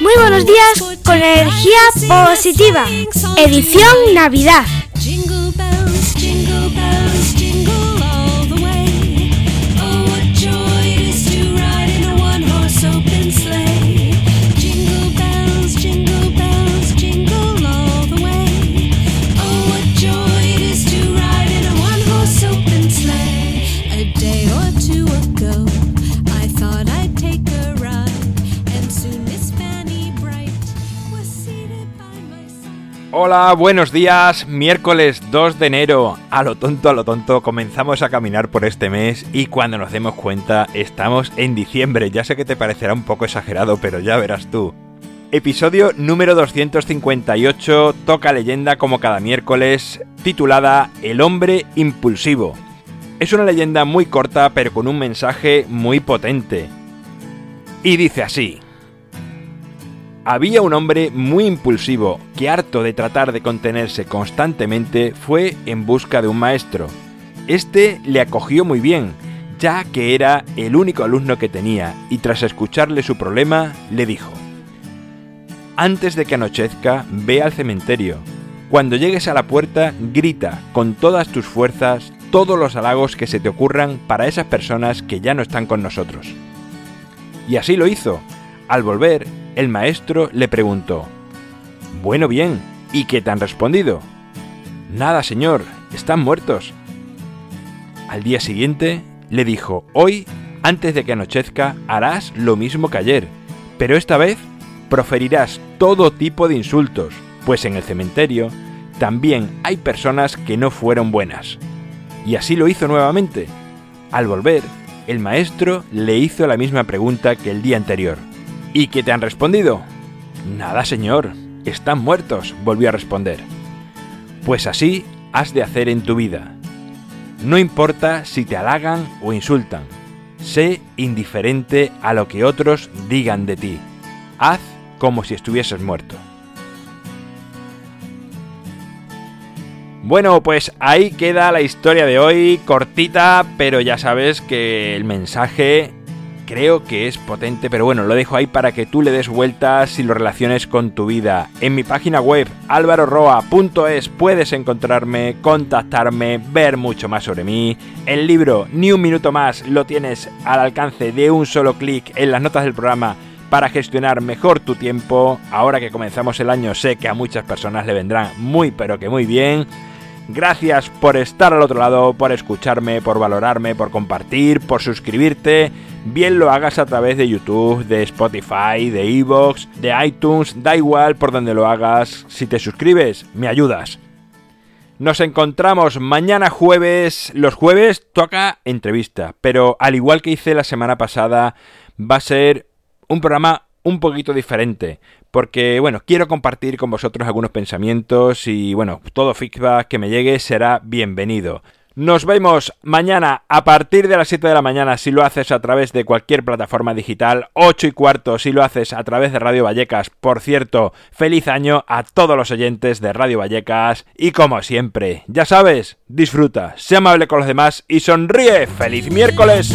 Muy buenos días con energía positiva. Edición Navidad. Hola, buenos días. Miércoles 2 de enero. A lo tonto, a lo tonto, comenzamos a caminar por este mes y cuando nos demos cuenta estamos en diciembre. Ya sé que te parecerá un poco exagerado, pero ya verás tú. Episodio número 258, toca leyenda como cada miércoles, titulada El hombre impulsivo. Es una leyenda muy corta pero con un mensaje muy potente. Y dice así. Había un hombre muy impulsivo que, harto de tratar de contenerse constantemente, fue en busca de un maestro. Este le acogió muy bien, ya que era el único alumno que tenía, y tras escucharle su problema, le dijo, Antes de que anochezca, ve al cementerio. Cuando llegues a la puerta, grita con todas tus fuerzas todos los halagos que se te ocurran para esas personas que ya no están con nosotros. Y así lo hizo. Al volver, el maestro le preguntó, Bueno, bien, ¿y qué te han respondido? Nada, señor, están muertos. Al día siguiente le dijo, Hoy, antes de que anochezca, harás lo mismo que ayer, pero esta vez proferirás todo tipo de insultos, pues en el cementerio también hay personas que no fueron buenas. Y así lo hizo nuevamente. Al volver, el maestro le hizo la misma pregunta que el día anterior. ¿Y qué te han respondido? Nada, señor, están muertos, volvió a responder. Pues así has de hacer en tu vida. No importa si te halagan o insultan, sé indiferente a lo que otros digan de ti. Haz como si estuvieses muerto. Bueno, pues ahí queda la historia de hoy, cortita, pero ya sabes que el mensaje creo que es potente, pero bueno, lo dejo ahí para que tú le des vueltas y lo relaciones con tu vida. En mi página web alvaroroa.es puedes encontrarme, contactarme, ver mucho más sobre mí. El libro Ni un minuto más lo tienes al alcance de un solo clic en las notas del programa para gestionar mejor tu tiempo. Ahora que comenzamos el año sé que a muchas personas le vendrán muy pero que muy bien. Gracias por estar al otro lado, por escucharme, por valorarme, por compartir, por suscribirte. Bien lo hagas a través de YouTube, de Spotify, de Evox, de iTunes, da igual por donde lo hagas. Si te suscribes, me ayudas. Nos encontramos mañana jueves. Los jueves toca entrevista, pero al igual que hice la semana pasada, va a ser un programa un poquito diferente porque bueno, quiero compartir con vosotros algunos pensamientos y bueno, todo feedback que me llegue será bienvenido. Nos vemos mañana a partir de las 7 de la mañana si lo haces a través de cualquier plataforma digital, 8 y cuarto si lo haces a través de Radio Vallecas. Por cierto, feliz año a todos los oyentes de Radio Vallecas y como siempre, ya sabes, disfruta, sea amable con los demás y sonríe. ¡Feliz miércoles!